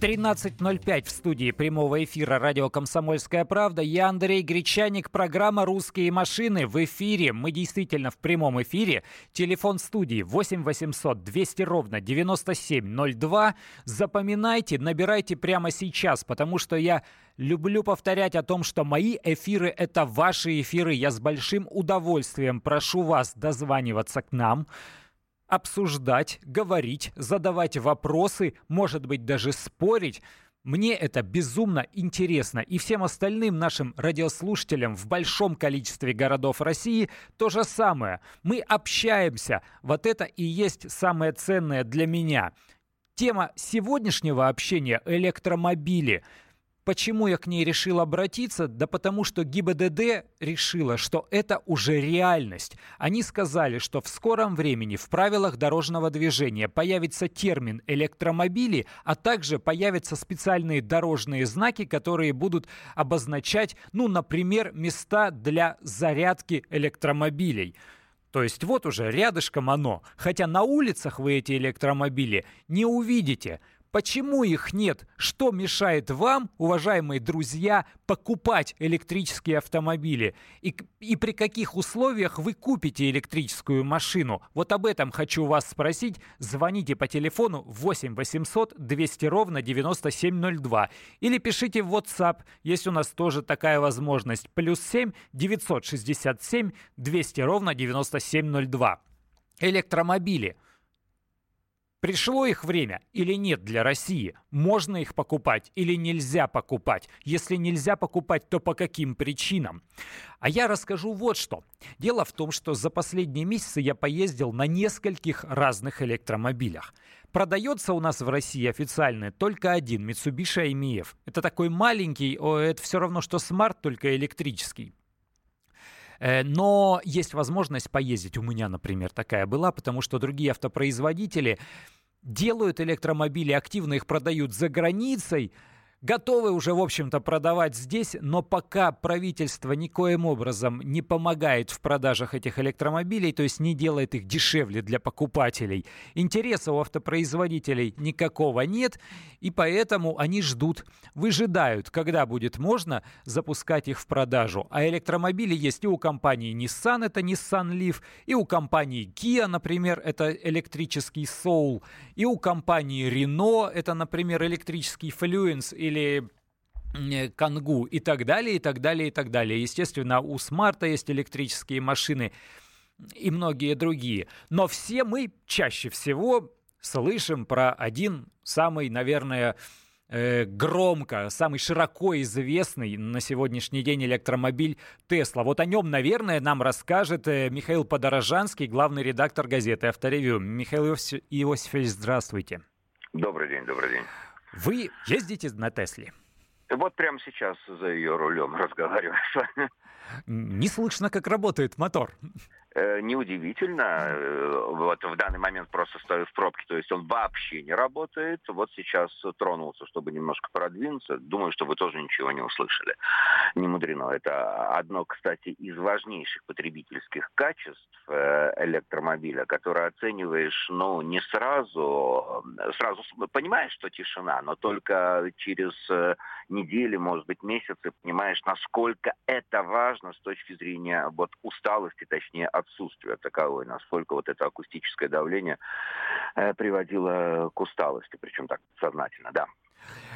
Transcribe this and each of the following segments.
13.05 в студии прямого эфира радио «Комсомольская правда». Я Андрей Гречаник, программа «Русские машины» в эфире. Мы действительно в прямом эфире. Телефон студии 8 800 200 ровно 9702. Запоминайте, набирайте прямо сейчас, потому что я люблю повторять о том, что мои эфиры – это ваши эфиры. Я с большим удовольствием прошу вас дозваниваться к нам обсуждать, говорить, задавать вопросы, может быть, даже спорить. Мне это безумно интересно. И всем остальным нашим радиослушателям в большом количестве городов России то же самое. Мы общаемся. Вот это и есть самое ценное для меня. Тема сегодняшнего общения – электромобили – Почему я к ней решил обратиться? Да потому что ГИБДД решила, что это уже реальность. Они сказали, что в скором времени в правилах дорожного движения появится термин электромобили, а также появятся специальные дорожные знаки, которые будут обозначать, ну, например, места для зарядки электромобилей. То есть вот уже рядышком оно. Хотя на улицах вы эти электромобили не увидите. Почему их нет? Что мешает вам, уважаемые друзья, покупать электрические автомобили? И, и при каких условиях вы купите электрическую машину? Вот об этом хочу вас спросить. Звоните по телефону 8 800 200 ровно 9702. Или пишите в WhatsApp, есть у нас тоже такая возможность. Плюс 7 967 200 ровно 9702. Электромобили – Пришло их время или нет для России? Можно их покупать или нельзя покупать? Если нельзя покупать, то по каким причинам? А я расскажу вот что. Дело в том, что за последние месяцы я поездил на нескольких разных электромобилях. Продается у нас в России официально только один Mitsubishi i-MiEV. Это такой маленький, это все равно, что Smart, только электрический. Э, но есть возможность поездить. У меня, например, такая была, потому что другие автопроизводители делают электромобили, активно их продают за границей, готовы уже, в общем-то, продавать здесь, но пока правительство никоим образом не помогает в продажах этих электромобилей, то есть не делает их дешевле для покупателей, интереса у автопроизводителей никакого нет, и поэтому они ждут, выжидают, когда будет можно запускать их в продажу. А электромобили есть и у компании Nissan, это Nissan Leaf, и у компании Kia, например, это электрический Soul, и у компании Renault, это, например, электрический Fluence или Кангу и так далее, и так далее, и так далее. Естественно, у Смарта есть электрические машины и многие другие. Но все мы чаще всего слышим про один самый, наверное, э, громко, самый широко известный на сегодняшний день электромобиль Тесла. Вот о нем, наверное, нам расскажет э, Михаил Подорожанский, главный редактор газеты «Авторевью». Михаил Иосифович, здравствуйте. Добрый день, добрый день. Вы ездите на Тесле? Вот прямо сейчас за ее рулем вами. Не слышно, как работает мотор. Э, неудивительно. Э, вот в данный момент просто стою в пробке, то есть он вообще не работает. Вот сейчас тронулся, чтобы немножко продвинуться. Думаю, что вы тоже ничего не услышали. Не мудрено. Это одно, кстати, из важнейших потребительских качеств э, электромобиля, которое оцениваешь, ну, не сразу. Сразу понимаешь, что тишина, но только через недели, может быть, месяцы понимаешь, насколько это важно с точки зрения вот усталости, точнее, отсутствия таковой, насколько вот это акустическое давление э, приводило к усталости, причем так сознательно, да.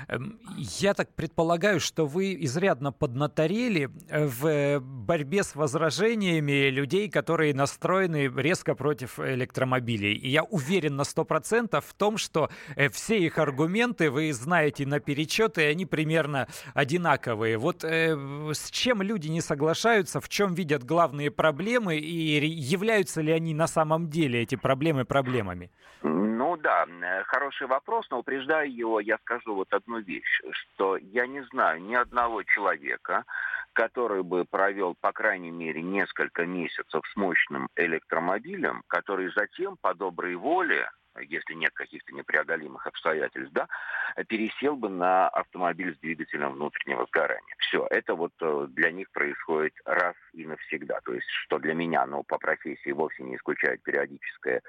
Эм, я так предполагаю, что вы изрядно поднаторели э, в борьбе с возражениями людей, которые настроены резко против электромобилей. И я уверен на 100% в том, что э, все их аргументы вы знаете наперечет, и они примерно одинаковые. Вот э, с чем люди не соглашаются, в чем видят главные проблемы, и являются ли они на самом деле эти проблемы проблемами? Ну да, хороший вопрос, но упреждая его, я скажу вот одну вещь, что я не знаю ни одного человека, который бы провел, по крайней мере, несколько месяцев с мощным электромобилем, который затем по доброй воле если нет каких-то непреодолимых обстоятельств, да, пересел бы на автомобиль с двигателем внутреннего сгорания. все, это вот э, для них происходит раз и навсегда. То есть, что для меня, ну, по профессии вовсе не исключает периодическое,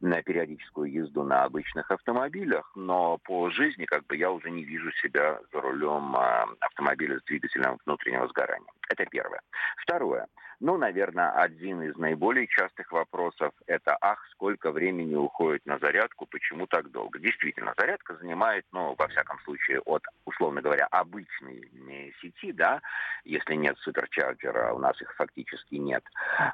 на периодическую езду на обычных автомобилях, но по жизни как бы я уже не вижу себя за рулем а, автомобиля с двигателем внутреннего сгорания. Это первое. Второе. Ну, наверное, один из наиболее частых вопросов – это «Ах, сколько времени уходит на зарядку, почему так долго?» Действительно, зарядка занимает, ну, во всяком случае, от, условно говоря, обычной сети, да, если нет суперчарджера, у нас их фактически нет,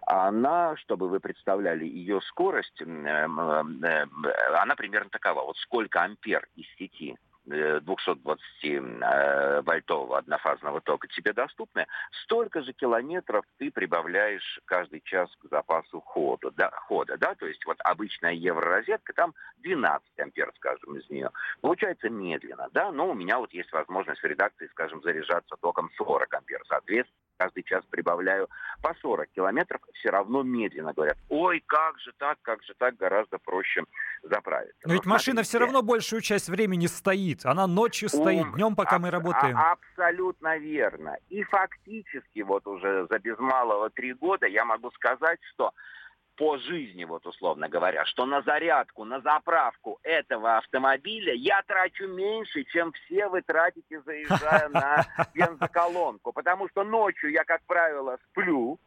она, чтобы вы представляли ее скорость, она примерно такова. Вот сколько ампер из сети 220-вольтового э, однофазного тока тебе доступны, столько же километров ты прибавляешь каждый час к запасу хода, да, хода, да, то есть вот обычная евророзетка, там 12 ампер, скажем, из нее. Получается медленно, да, но у меня вот есть возможность в редакции, скажем, заряжаться током 40 ампер, соответственно, каждый час прибавляю по 40 километров, все равно медленно говорят, ой, как же так, как же так, гораздо проще заправиться. Но, Но ведь смотрите, машина все равно большую часть времени стоит, она ночью стоит, ум, днем, пока аб- мы работаем. А- абсолютно верно. И фактически вот уже за без малого три года я могу сказать, что по жизни, вот условно говоря, что на зарядку, на заправку этого автомобиля я трачу меньше, чем все вы тратите, заезжая на бензоколонку. Потому что ночью я, как правило, сплю,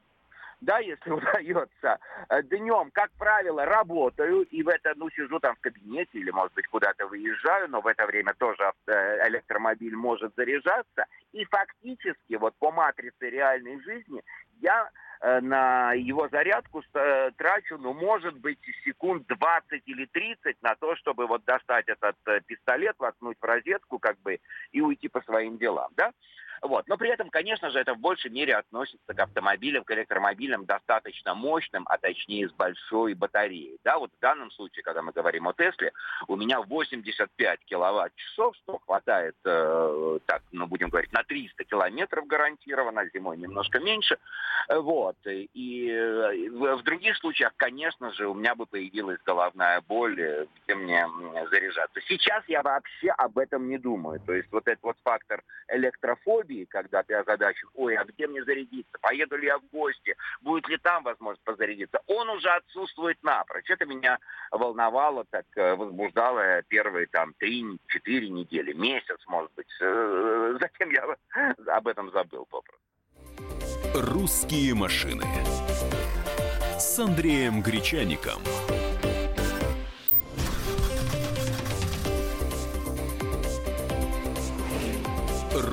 да, если удается. Днем, как правило, работаю, и в это, ну, сижу там в кабинете или, может быть, куда-то выезжаю, но в это время тоже электромобиль может заряжаться. И фактически, вот по матрице реальной жизни, я Э, на его зарядку э, трачу, ну, может быть, секунд 20 или 30 на то, чтобы вот достать этот э, пистолет, воткнуть в розетку, как бы, и уйти по своим делам, да? Вот. Но при этом, конечно же, это в большей мере относится к автомобилям, к электромобилям достаточно мощным, а точнее с большой батареей. Да, вот в данном случае, когда мы говорим о Тесле, у меня 85 киловатт-часов, что хватает, э, так, ну, будем говорить, на 300 километров гарантированно, зимой немножко меньше. Вот. И э, в других случаях, конечно же, у меня бы появилась головная боль, э, где мне заряжаться. Сейчас я вообще об этом не думаю. То есть вот этот вот фактор электрофобии, фобии, когда ты озадачен, ой, а где мне зарядиться, поеду ли я в гости, будет ли там возможность позарядиться, он уже отсутствует напрочь. Это меня волновало, так э, возбуждало первые там три-четыре недели, месяц, может быть. Э, затем я об этом забыл попросту. «Русские машины» с Андреем Гречаником.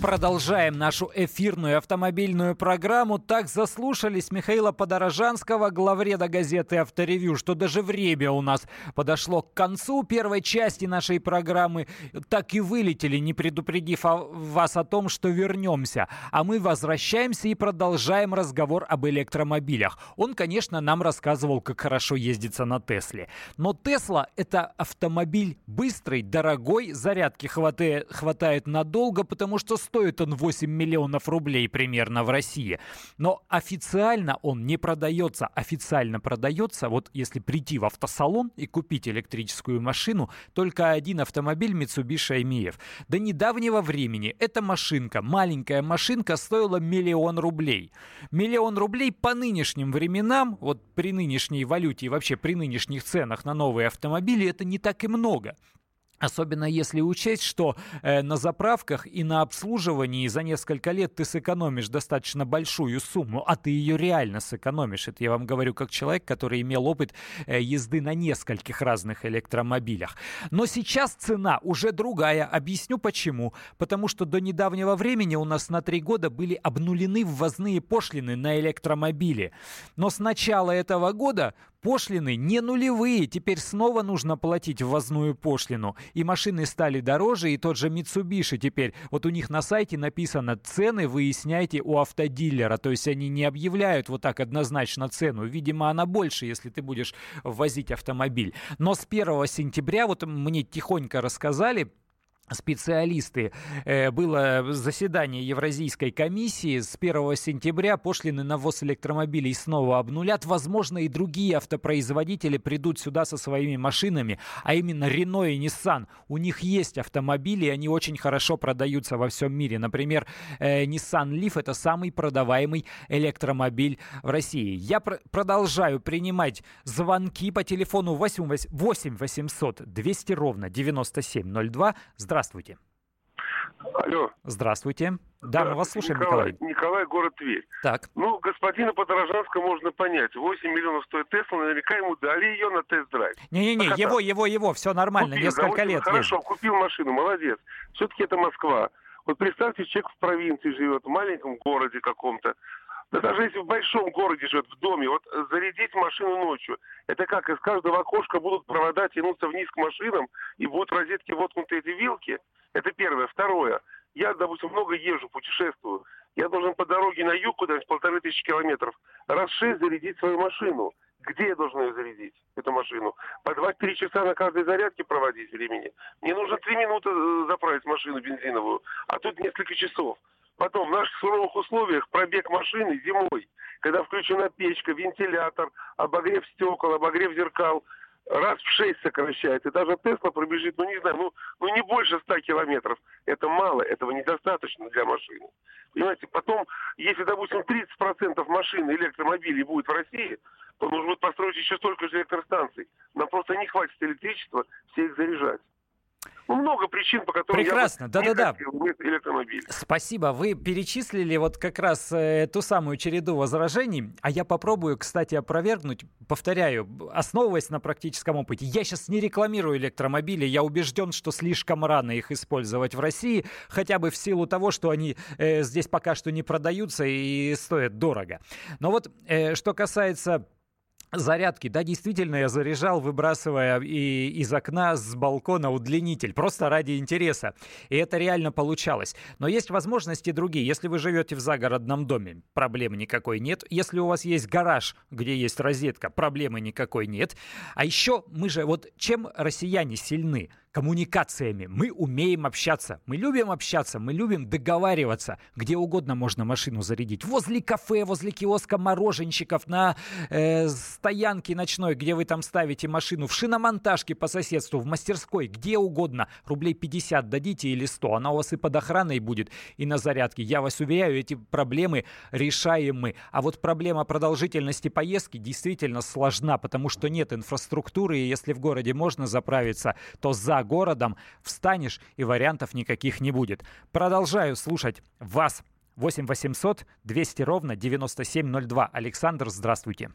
Продолжаем нашу эфирную автомобильную программу. Так заслушались Михаила Подорожанского, главреда газеты «Авторевью», что даже время у нас подошло к концу первой части нашей программы. Так и вылетели, не предупредив вас о том, что вернемся. А мы возвращаемся и продолжаем разговор об электромобилях. Он, конечно, нам рассказывал, как хорошо ездится на Тесле. Но Тесла — это автомобиль быстрый, дорогой, зарядки хватает, хватает надолго, потому что стоит он 8 миллионов рублей примерно в России. Но официально он не продается. Официально продается, вот если прийти в автосалон и купить электрическую машину, только один автомобиль Mitsubishi IMF. До недавнего времени эта машинка, маленькая машинка, стоила миллион рублей. Миллион рублей по нынешним временам, вот при нынешней валюте и вообще при нынешних ценах на новые автомобили, это не так и много. Особенно если учесть, что э, на заправках и на обслуживании за несколько лет ты сэкономишь достаточно большую сумму, а ты ее реально сэкономишь. Это я вам говорю как человек, который имел опыт э, езды на нескольких разных электромобилях. Но сейчас цена уже другая. Объясню почему. Потому что до недавнего времени у нас на три года были обнулены ввозные пошлины на электромобили. Но с начала этого года Пошлины не нулевые, теперь снова нужно платить ввозную пошлину. И машины стали дороже, и тот же Mitsubishi теперь, вот у них на сайте написано «цены выясняйте у автодилера», то есть они не объявляют вот так однозначно цену. Видимо, она больше, если ты будешь ввозить автомобиль. Но с 1 сентября, вот мне тихонько рассказали, специалисты. Э, было заседание Евразийской комиссии. С 1 сентября пошлины на ввоз электромобилей снова обнулят. Возможно, и другие автопроизводители придут сюда со своими машинами, а именно Renault и Nissan. У них есть автомобили, и они очень хорошо продаются во всем мире. Например, э, Nissan Leaf – это самый продаваемый электромобиль в России. Я пр- продолжаю принимать звонки по телефону 8 800 200 ровно 9702. Здравствуйте. Здравствуйте. Алло. Здравствуйте. Да, мы вас слушаем, Николай. Николай. Николай, город Тверь. Так. Ну, господина Подорожанского можно понять. 8 миллионов стоит Тесла, наверняка ему дали ее на тест-драйв. Не-не-не, его, его, его, все нормально, купил, несколько 8, лет Хорошо, ездит. купил машину, молодец. Все-таки это Москва. Вот представьте, человек в провинции живет, в маленьком городе каком-то. Да даже если в большом городе живет, в доме, вот зарядить машину ночью, это как, из каждого окошка будут провода тянуться вниз к машинам, и будут в розетке воткнуты эти вилки. Это первое. Второе. Я, допустим, много езжу, путешествую. Я должен по дороге на юг куда-нибудь полторы тысячи километров раз шесть зарядить свою машину. Где я должен ее зарядить, эту машину? По 2-3 часа на каждой зарядке проводить времени. Мне нужно 3 минуты э, заправить машину бензиновую, а тут несколько часов. Потом в наших суровых условиях пробег машины зимой, когда включена печка, вентилятор, обогрев стекол, обогрев зеркал, раз в шесть сокращается. И даже Тесла пробежит, ну не знаю, ну, ну не больше ста километров. Это мало, этого недостаточно для машины. Понимаете, потом, если, допустим, 30% машин электромобилей будет в России, то нужно будет построить еще столько же электростанций. Нам просто не хватит электричества все их заряжать. Ну, много причин, по которым Прекрасно, я да-да-да. электромобиль. Спасибо. Вы перечислили вот как раз э, ту самую череду возражений, а я попробую, кстати, опровергнуть. Повторяю, основываясь на практическом опыте. Я сейчас не рекламирую электромобили, я убежден, что слишком рано их использовать в России, хотя бы в силу того, что они э, здесь пока что не продаются и стоят дорого. Но вот э, что касается Зарядки, да, действительно, я заряжал, выбрасывая и из окна, с балкона удлинитель, просто ради интереса. И это реально получалось. Но есть возможности другие. Если вы живете в загородном доме, проблемы никакой нет. Если у вас есть гараж, где есть розетка, проблемы никакой нет. А еще мы же, вот чем россияне сильны? Коммуникациями. Мы умеем общаться. Мы любим общаться, мы любим договариваться. Где угодно можно машину зарядить. Возле кафе, возле киоска мороженщиков, на э, стоянке ночной, где вы там ставите машину, в шиномонтажке по соседству, в мастерской, где угодно. Рублей 50 дадите или 100. Она у вас и под охраной будет, и на зарядке. Я вас уверяю, эти проблемы решаемы. А вот проблема продолжительности поездки действительно сложна, потому что нет инфраструктуры, и если в городе можно заправиться, то за городом, встанешь и вариантов никаких не будет. Продолжаю слушать вас. 8 800 200 ровно 9702. Александр, здравствуйте.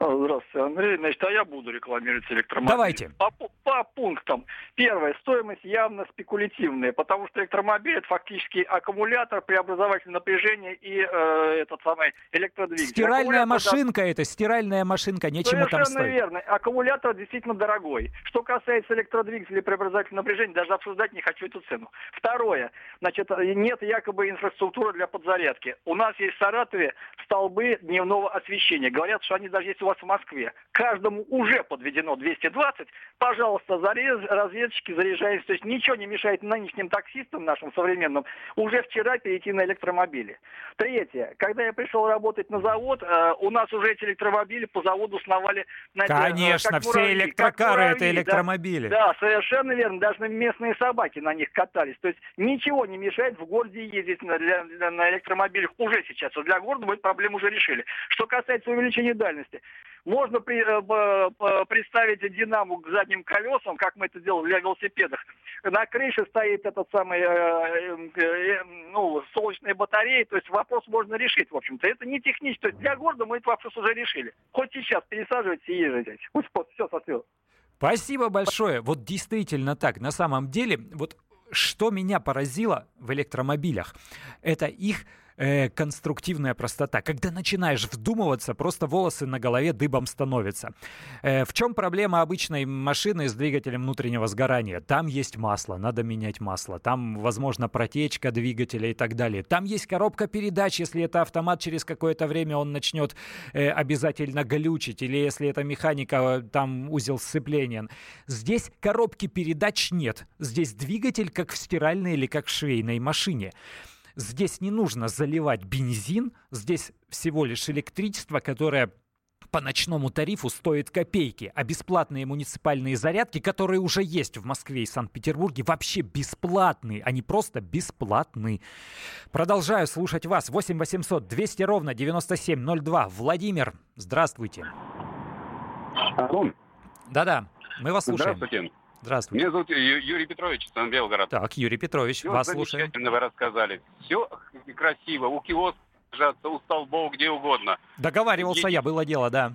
А, здравствуйте, Андрей. Значит, а я буду рекламировать электромобиль. Давайте. По, по пунктам. Первое. Стоимость явно спекулятивная, потому что электромобиль это фактически аккумулятор, преобразователь напряжения и э, этот самый электродвигатель. Стиральная Аккумулятор, машинка это, стиральная машинка, нечему там Совершенно стоит. верно. Аккумулятор действительно дорогой. Что касается электродвигателя и преобразователя напряжения, даже обсуждать не хочу эту цену. Второе. Значит, нет якобы инфраструктуры для подзарядки. У нас есть в Саратове столбы дневного освещения. Говорят, что они даже есть вас в Москве. Каждому уже подведено 220. Пожалуйста, зарез, разведчики заряжаются. То есть ничего не мешает нынешним таксистам нашим современным уже вчера перейти на электромобили. Третье. Когда я пришел работать на завод, э, у нас уже эти электромобили по заводу сновали на Конечно, как все муравьи, как электрокары это муравьи, да. электромобили. Да, совершенно верно. Даже местные собаки на них катались. То есть ничего не мешает в городе ездить на, для- для- на электромобилях уже сейчас. Вот для города мы эту проблему уже решили. Что касается увеличения дальности. Можно при- э, п- представить динаму к задним колесам, как мы это делали для велосипедов. На крыше стоит этот самый, э, э, э, ну, солнечная батарея, то есть вопрос можно решить, в общем-то. Это не технически, то есть для города мы этот вопрос уже решили. Хоть сейчас пересаживайте и езжайте. Пусть все сосвет. Спасибо большое. Вот действительно так. На самом деле, вот что меня поразило в электромобилях, это их э, конструктивная простота. Когда начинаешь вдумываться, просто волосы на голове дыбом становятся. Э, в чем проблема обычной машины с двигателем внутреннего сгорания? Там есть масло, надо менять масло. Там, возможно, протечка двигателя и так далее. Там есть коробка передач, если это автомат, через какое-то время он начнет э, обязательно глючить. Или если это механика, там узел сцепления. Здесь коробки передач нет. Здесь двигатель как в стиральной или как в швейной машине. Здесь не нужно заливать бензин, здесь всего лишь электричество, которое по ночному тарифу стоит копейки, а бесплатные муниципальные зарядки, которые уже есть в Москве и Санкт-Петербурге, вообще бесплатные, они просто бесплатны. Продолжаю слушать вас. 8 800 200 ровно 9702. Владимир, здравствуйте. Алло. Да-да, мы вас слушаем. Здравствуйте. Здравствуйте. Меня зовут Юрий Петрович, Сан-Белгород. Так, Юрий Петрович, Все вас слушаем. замечательно вы рассказали. Все красиво. У киоска у столбов, где угодно. Договаривался Е- я, было дело, да.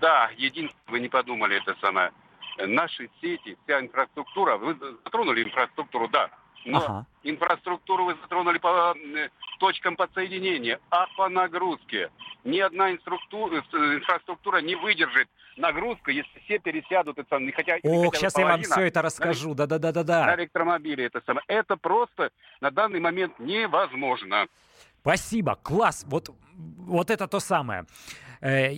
Да, единственное, вы не подумали это самое. Наши сети, вся инфраструктура, вы затронули инфраструктуру, да. Но Ага. инфраструктуру вы затронули по э, точкам подсоединения, а по нагрузке. Ни одна инструктура, э, инфраструктура не выдержит нагрузку, если все пересядут. Это, хотя, Ох, сейчас я вам все это расскажу. на Да-да-да-да-да. электромобиле это самое. Это просто на данный момент невозможно. Спасибо, класс. Вот, вот это то самое. Э,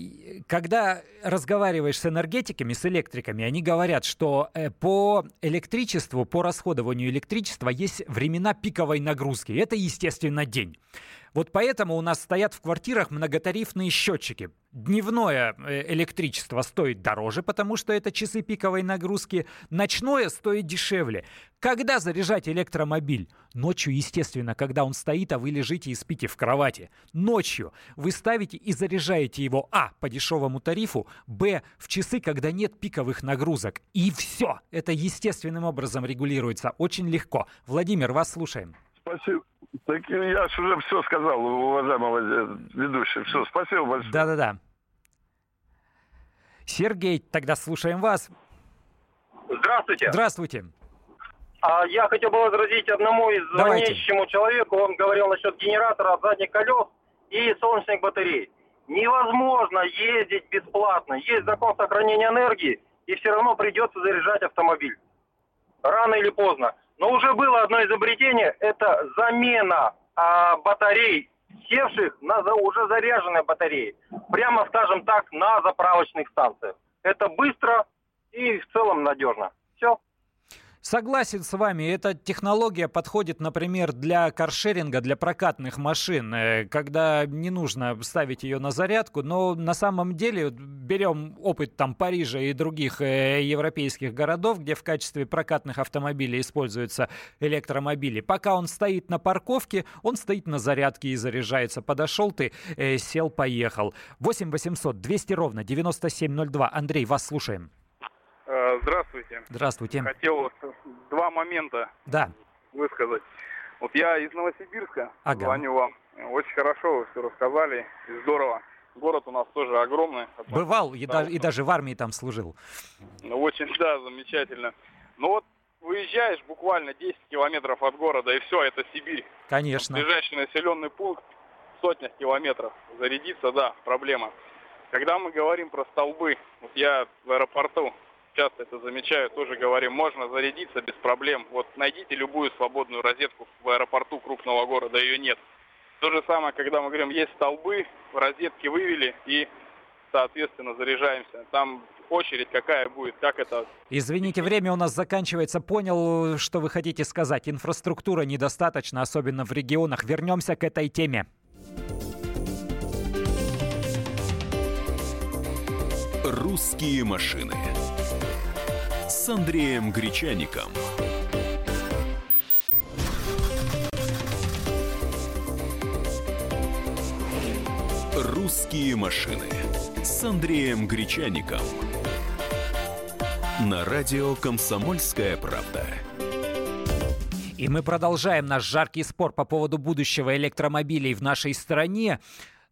Когда разговариваешь с энергетиками, с электриками, они говорят, что э, по электричеству, по расходованию электричества есть времена пиковой нагрузки. Это, естественно, день. Вот поэтому у нас стоят в квартирах многотарифные счетчики. Дневное э, электричество стоит дороже, потому что это часы пиковой нагрузки. Ночное стоит дешевле. Когда заряжать электромобиль? Ночью, естественно, когда он стоит, а вы лежите и спите в кровати. Ночью вы ставите и заряжаете его а. по дешевому тарифу, б. в часы, когда нет пиковых нагрузок. И все. Это естественным образом регулируется. Очень легко. Владимир, вас слушаем. Спасибо. Так я ж уже все сказал, уважаемого э, ведущего. Все, спасибо большое. Да-да-да. Сергей, тогда слушаем вас. Здравствуйте. Здравствуйте. А я хотел бы возразить одному из Давайте. звонящему человеку. Он говорил насчет генератора от задних колес и солнечных батарей. Невозможно ездить бесплатно. Есть закон сохранения энергии, и все равно придется заряжать автомобиль. Рано или поздно. Но уже было одно изобретение, это замена а, батарей, севших на за- уже заряженные батареи. Прямо, скажем так, на заправочных станциях. Это быстро и в целом надежно. Все. Согласен с вами, эта технология подходит, например, для каршеринга, для прокатных машин, э, когда не нужно ставить ее на зарядку, но на самом деле берем опыт там Парижа и других э, европейских городов, где в качестве прокатных автомобилей используются электромобили. Пока он стоит на парковке, он стоит на зарядке и заряжается. Подошел ты, э, сел, поехал. 8 800 200 ровно 9702. Андрей, вас слушаем. Здравствуйте. Здравствуйте. Хотел два момента Да, высказать. Вот я из Новосибирска Ага. звоню вам. Очень хорошо вы все рассказали, и здорово. Город у нас тоже огромный. бывал и, Да, и даже в армии там служил. Ну, очень, да, замечательно. Ну вот выезжаешь буквально 10 километров от города, и все, это Сибирь. Конечно. Ближайший населенный пункт в сотнях километров. Зарядиться, да, проблема. Когда мы говорим про столбы, вот я в аэропорту часто это замечаю, тоже говорим, можно зарядиться без проблем. Вот найдите любую свободную розетку в аэропорту крупного города, ее нет. То же самое, когда мы говорим, есть столбы, розетки вывели и, соответственно, заряжаемся. Там очередь какая будет, как это Извините, время у нас заканчивается. Понял, что вы хотите сказать. Инфраструктура недостаточно, особенно в регионах. Вернемся к этой теме. «Русские машины» с Андреем Гречаником. «Русские машины» с Андреем Гречаником. На радио «Комсомольская правда». И мы продолжаем наш жаркий спор по поводу будущего электромобилей в нашей стране.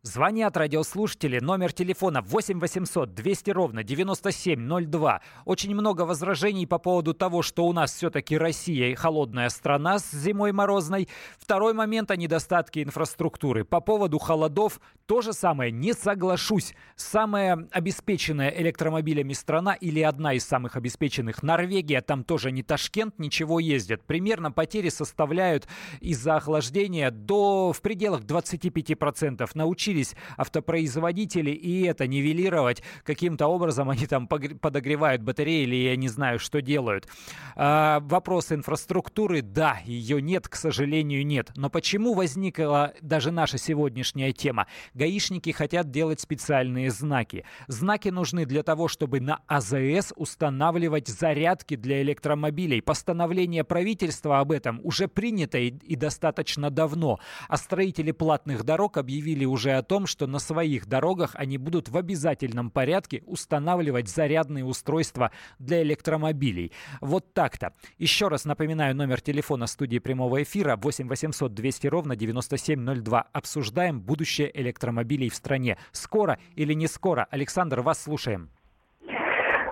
Звонят радиослушатели, номер телефона 8 800 200 ровно 9702. Очень много возражений по поводу того, что у нас все-таки Россия и холодная страна с зимой морозной. Второй момент о недостатке инфраструктуры. По поводу холодов то же самое, не соглашусь. Самая обеспеченная электромобилями страна или одна из самых обеспеченных Норвегия, там тоже не Ташкент, ничего ездят. Примерно потери составляют из-за охлаждения до в пределах 25%. Научились научились автопроизводители и это нивелировать. Каким-то образом они там подогревают батареи или я не знаю, что делают. А, вопрос инфраструктуры, да, ее нет, к сожалению, нет. Но почему возникла даже наша сегодняшняя тема? Гаишники хотят делать специальные знаки. Знаки нужны для того, чтобы на АЗС устанавливать зарядки для электромобилей. Постановление правительства об этом уже принято и, и достаточно давно. А строители платных дорог объявили уже о том, что на своих дорогах они будут в обязательном порядке устанавливать зарядные устройства для электромобилей. Вот так-то. Еще раз напоминаю номер телефона студии прямого эфира 8 800 200 ровно 9702. Обсуждаем будущее электромобилей в стране. Скоро или не скоро? Александр, вас слушаем.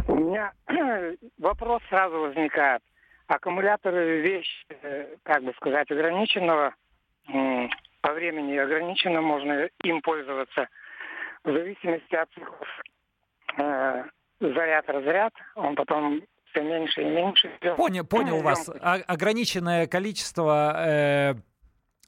У меня вопрос сразу возникает. Аккумуляторы вещь, э, как бы сказать, ограниченного по времени ограничено, можно им пользоваться в зависимости от циклов. Э, заряд-разряд, он потом все меньше и меньше. Понял, понял вас. А, ограниченное количество э,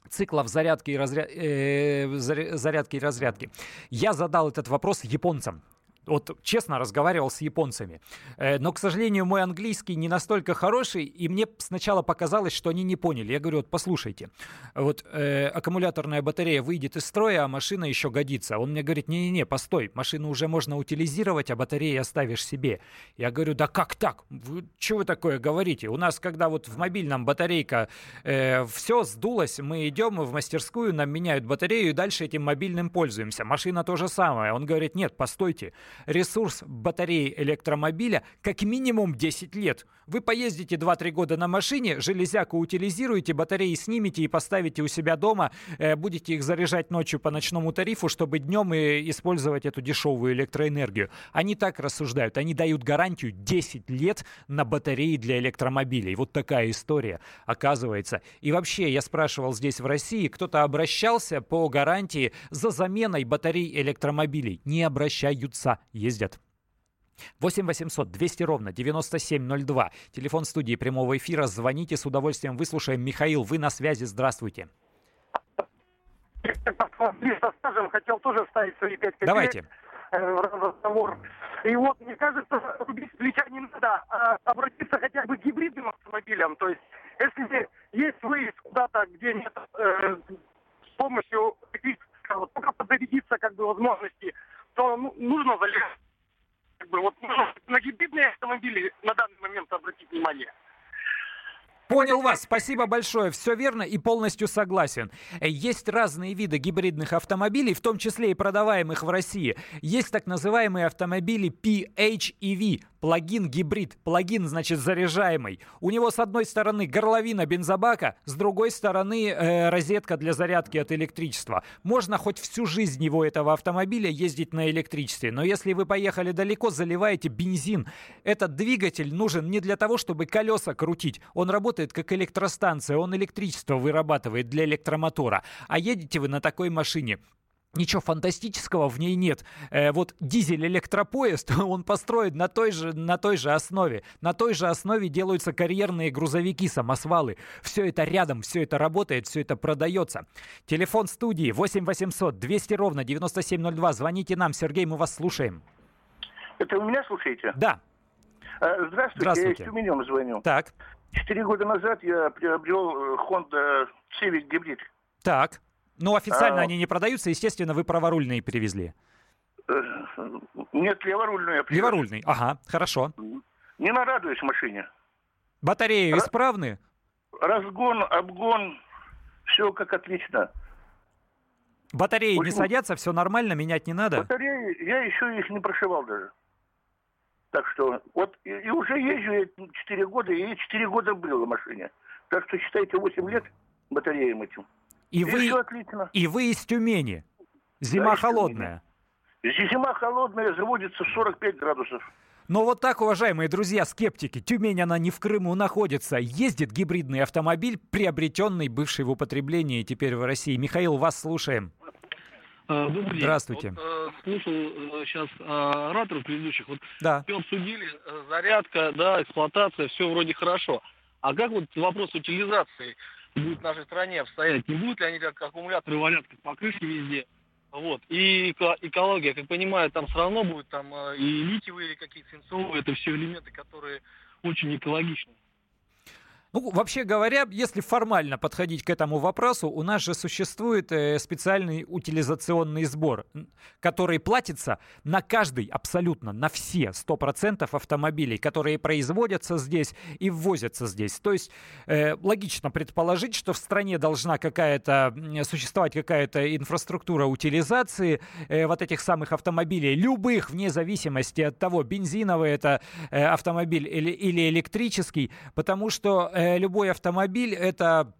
циклов зарядки и, разря... э, зарядки и разрядки. Я задал этот вопрос японцам вот честно разговаривал с японцами. Э, но, к сожалению, мой английский не настолько хороший, и мне сначала показалось, что они не поняли. Я говорю, вот послушайте, вот э, аккумуляторная батарея выйдет из строя, а машина еще годится. Он мне говорит, не-не-не, постой, машину уже можно утилизировать, а батареи оставишь себе. Я говорю, да как так? Что вы такое говорите? У нас, когда вот в мобильном батарейка э, все сдулось, мы идем в мастерскую, нам меняют батарею, и дальше этим мобильным пользуемся. Машина то же самое. Он говорит, нет, постойте, ресурс батареи электромобиля как минимум 10 лет. Вы поездите 2-3 года на машине, железяку утилизируете, батареи снимете и поставите у себя дома, э, будете их заряжать ночью по ночному тарифу, чтобы днем и использовать эту дешевую электроэнергию. Они так рассуждают, они дают гарантию 10 лет на батареи для электромобилей. Вот такая история, оказывается. И вообще, я спрашивал здесь в России, кто-то обращался по гарантии за заменой батарей электромобилей. Не обращаются, ездят. 8 800 200 ровно 9702. Телефон студии прямого эфира. Звоните, с удовольствием выслушаем. Михаил, вы на связи. Здравствуйте. хотел тоже вставить свои 5 копеек. Давайте. Э, разговор. И вот, мне кажется, рубить плеча не надо, а обратиться хотя бы к гибридным автомобилям. То есть, если есть выезд куда-то, где нет э, с помощью таких, вот, только подзарядиться как бы возможности, то ну, нужно залезть как бы, вот на гибридные автомобили на данный момент обратить внимание. Понял вас, спасибо большое, все верно и полностью согласен. Есть разные виды гибридных автомобилей, в том числе и продаваемых в России. Есть так называемые автомобили PHEV, плагин-гибрид. Плагин, значит, заряжаемый. У него с одной стороны горловина бензобака, с другой стороны э, розетка для зарядки от электричества. Можно хоть всю жизнь его этого автомобиля ездить на электричестве, но если вы поехали далеко, заливаете бензин. Этот двигатель нужен не для того, чтобы колеса крутить. Он работает как электростанция, он электричество вырабатывает для электромотора. А едете вы на такой машине Ничего фантастического в ней нет. Э, вот дизель-электропоезд, он построен на той, же, на той же основе. На той же основе делаются карьерные грузовики, самосвалы. Все это рядом, все это работает, все это продается. Телефон студии 8 800 200 ровно 9702. Звоните нам, Сергей, мы вас слушаем. Это вы меня слушаете? Да. Э, здравствуйте, Здравствуйте. я из Тюменем звоню. Так. Четыре года назад я приобрел э, Honda Civic Hybrid. Так. Ну, официально а... они не продаются, естественно, вы праворульные привезли. Э, нет, леворульную я привез. Леворульный, ага, хорошо. Не нарадуюсь машине. Батареи Ра... исправны? Разгон, обгон, все как отлично. Батареи Почему? не садятся, все нормально, менять не надо? Батареи, я еще их не прошивал даже. Так что, вот и, и уже езжу я 4 года, и 4 года было в машине. Так что считайте 8 лет батареям этим. И, и вы, и вы из Тюмени? Зима холодная. Зима холодная, заводится 45 градусов. Но вот так, уважаемые друзья, скептики, Тюмень, она не в Крыму находится. Ездит гибридный автомобиль, приобретенный, бывший в употреблении теперь в России. Михаил, вас слушаем. А, добрый день. Здравствуйте. Вот, э, слушал э, сейчас э, ораторов предыдущих. Вот Да. все обсудили, э, зарядка, да, эксплуатация, все вроде хорошо. А как вот вопрос утилизации будет в нашей стране обстоять? Не будут ли они как аккумуляторы валяться по крыше везде? Вот. И эко- экология, как понимаю, там все равно будет там э, и литиевые, какие-то свинцовые, это все элементы, которые очень экологичны. Ну, вообще говоря, если формально подходить к этому вопросу, у нас же существует э, специальный утилизационный сбор, который платится на каждый, абсолютно, на все 100% автомобилей, которые производятся здесь и ввозятся здесь. То есть э, логично предположить, что в стране должна какая-то существовать какая-то инфраструктура утилизации э, вот этих самых автомобилей, любых, вне зависимости от того, бензиновый это э, автомобиль или, или электрический, потому что э, любой автомобиль это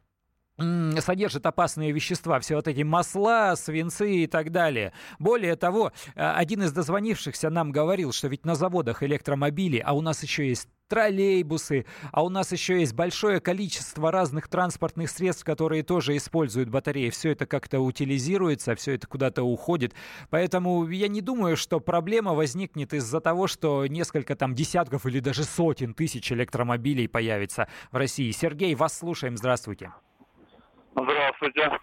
содержит опасные вещества, все вот эти масла, свинцы и так далее. Более того, э, один из дозвонившихся нам говорил, что ведь на заводах электромобили, а у нас еще есть троллейбусы, а у нас еще есть большое количество разных транспортных средств, которые тоже используют батареи. Все это как-то утилизируется, все это куда-то уходит. Поэтому я не думаю, что проблема возникнет из-за того, что несколько там десятков или даже сотен тысяч электромобилей появится в России. Сергей, вас слушаем. Здравствуйте. Здравствуйте.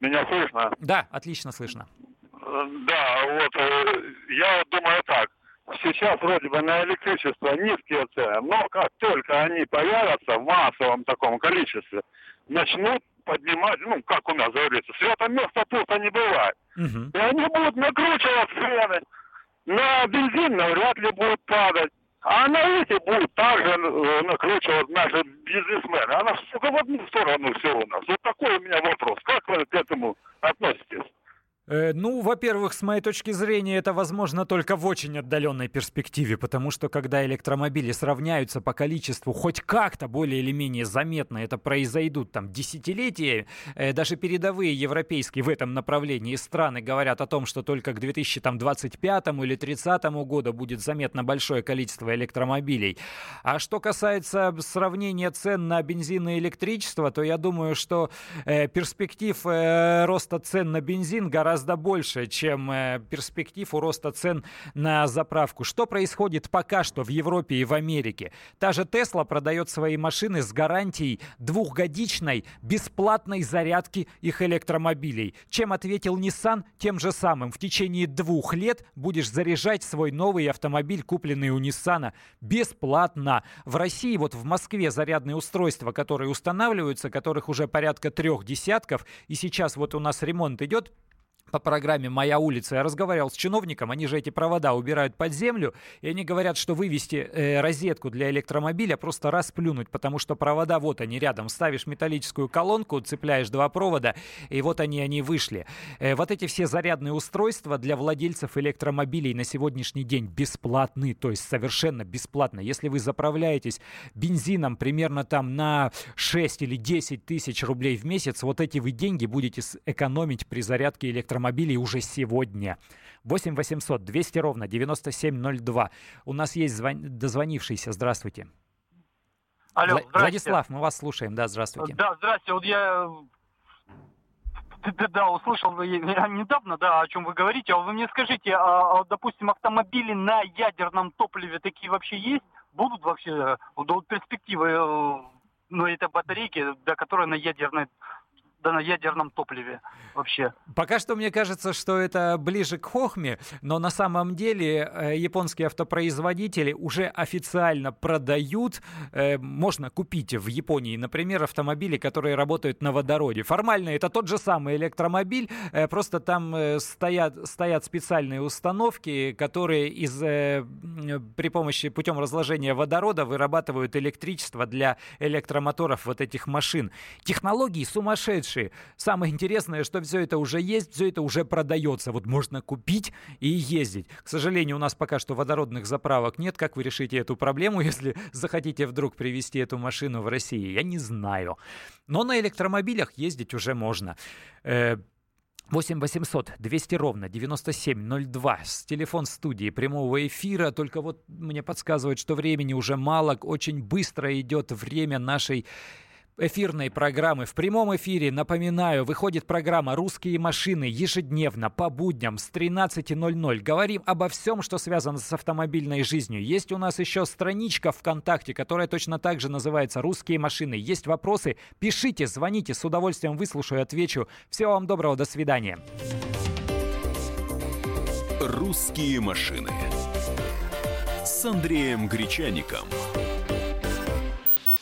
Меня слышно? Да, отлично слышно. Да, вот э, я вот думаю так. Сейчас вроде бы на электричество низкие цены, но как только они появятся в массовом таком количестве, начнут поднимать, ну, как у нас говорится, света места пусто не бывает. Мгм. И они будут накручивать цены. На бензин навряд ли будут падать. А на эти будут также э, накручивать наши бизнесмены. Она сука, в одну сторону все у нас. Вот такой у меня вопрос. Как вы к этому относитесь? Э, Ну, во-первых, с моей точки зрения, это возможно только в очень отдаленной перспективе, потому что когда электромобили сравняются по количеству хоть как-то более или менее заметно, это произойдут там десятилетия, э, даже передовые европейские в этом направлении страны говорят о том, что только к 2025 или 30 году будет заметно большое количество электромобилей. А что касается сравнения цен на бензин и электричество, то я думаю, что э, перспектив роста цен на бензин гораздо больше, чем э, перспектив у роста цен на заправку. Что происходит пока что в Европе и в Америке? Та же Тесла продает свои машины с гарантией двухгодичной бесплатной зарядки их электромобилей. Чем ответил Nissan? Тем же самым. В течение двух лет будешь заряжать свой новый автомобиль, купленный у Nissan, бесплатно. В России, вот в Москве зарядные устройства, которые устанавливаются, которых уже порядка трех десятков, и сейчас вот у нас ремонт идет, по программе «Моя улица». Я разговаривал с чиновником, они же эти провода убирают под землю, и они говорят, что вывести э, розетку для электромобиля просто расплюнуть, потому что провода, вот они рядом. Ставишь металлическую колонку, цепляешь два провода, и вот они, они вышли. Э, вот эти все зарядные устройства для владельцев электромобилей на сегодняшний день бесплатны, то есть совершенно бесплатно. Если вы заправляетесь бензином примерно там на 6 или 10 тысяч рублей в месяц, вот эти вы деньги будете экономить при зарядке электромобилей уже сегодня. 8 800 200 ровно 9702. У нас есть звон- дозвонившийся. Здравствуйте. Алло, здравствуйте. Владислав, мы вас слушаем. Да, здравствуйте. Да, здрасте. Вот я э, да, да, услышал я недавно, да, о чем вы говорите. А вы мне скажите, а, а, допустим, автомобили на ядерном топливе такие вообще есть? Будут вообще э, вот, перспективы, э, ну, это батарейки, да, которые на ядерной да, на ядерном топливе вообще. Пока что мне кажется, что это ближе к хохме, но на самом деле э, японские автопроизводители уже официально продают, э, можно купить в Японии, например, автомобили, которые работают на водороде. Формально это тот же самый электромобиль, э, просто там стоят, стоят специальные установки, которые из, при помощи путем разложения водорода вырабатывают электричество для электромоторов вот этих машин. Технологии сумасшедшие. Самое интересное, что все это уже есть, все это уже продается. Вот можно купить и ездить. К сожалению, у нас пока что водородных заправок нет. Как вы решите эту проблему, если захотите вдруг привезти эту машину в Россию? Я не знаю. Но на электромобилях ездить уже можно. Э, 8 800 200 ровно 9702 с телефон студии прямого эфира. Только вот мне подсказывают, что времени уже мало. Очень быстро идет время нашей эфирной программы. В прямом эфире, напоминаю, выходит программа «Русские машины» ежедневно по будням с 13.00. Говорим обо всем, что связано с автомобильной жизнью. Есть у нас еще страничка ВКонтакте, которая точно так же называется «Русские машины». Есть вопросы? Пишите, звоните, с удовольствием выслушаю, отвечу. Всего вам доброго, до свидания. «Русские машины» с Андреем Гречаником –